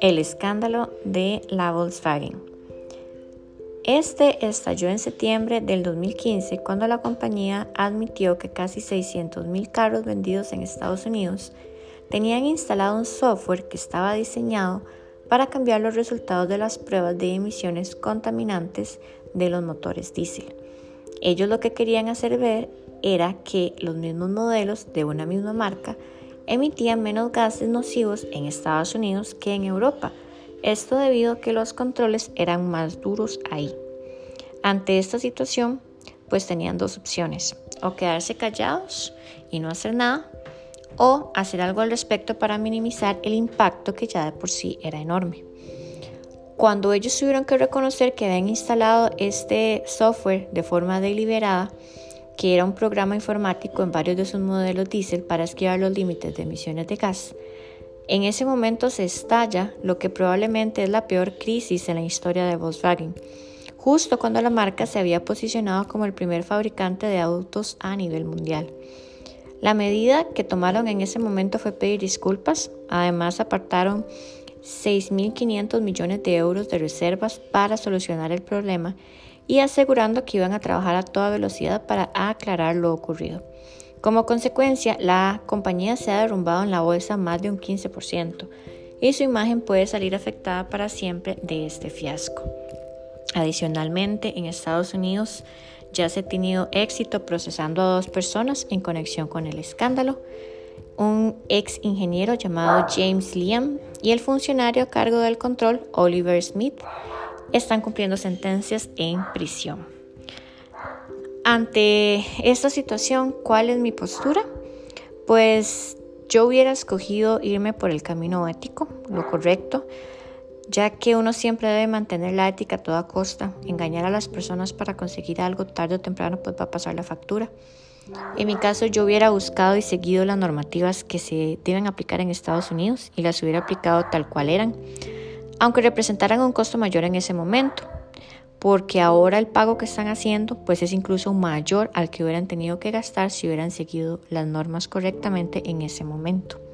El escándalo de la Volkswagen. Este estalló en septiembre del 2015 cuando la compañía admitió que casi 600.000 carros vendidos en Estados Unidos tenían instalado un software que estaba diseñado para cambiar los resultados de las pruebas de emisiones contaminantes de los motores diésel. Ellos lo que querían hacer ver era que los mismos modelos de una misma marca emitían menos gases nocivos en Estados Unidos que en Europa. Esto debido a que los controles eran más duros ahí. Ante esta situación, pues tenían dos opciones, o quedarse callados y no hacer nada, o hacer algo al respecto para minimizar el impacto que ya de por sí era enorme. Cuando ellos tuvieron que reconocer que habían instalado este software de forma deliberada, que era un programa informático en varios de sus modelos diésel para esquivar los límites de emisiones de gas, en ese momento se estalla lo que probablemente es la peor crisis en la historia de Volkswagen, justo cuando la marca se había posicionado como el primer fabricante de autos a nivel mundial. La medida que tomaron en ese momento fue pedir disculpas, además apartaron 6.500 millones de euros de reservas para solucionar el problema y asegurando que iban a trabajar a toda velocidad para aclarar lo ocurrido. Como consecuencia, la compañía se ha derrumbado en la bolsa más de un 15% y su imagen puede salir afectada para siempre de este fiasco. Adicionalmente, en Estados Unidos ya se ha tenido éxito procesando a dos personas en conexión con el escándalo, un ex ingeniero llamado James Liam y el funcionario a cargo del control Oliver Smith están cumpliendo sentencias en prisión. Ante esta situación, ¿cuál es mi postura? Pues yo hubiera escogido irme por el camino ético, lo correcto, ya que uno siempre debe mantener la ética a toda costa. Engañar a las personas para conseguir algo tarde o temprano pues va a pasar la factura. En mi caso yo hubiera buscado y seguido las normativas que se deben aplicar en Estados Unidos y las hubiera aplicado tal cual eran aunque representaran un costo mayor en ese momento, porque ahora el pago que están haciendo pues es incluso mayor al que hubieran tenido que gastar si hubieran seguido las normas correctamente en ese momento.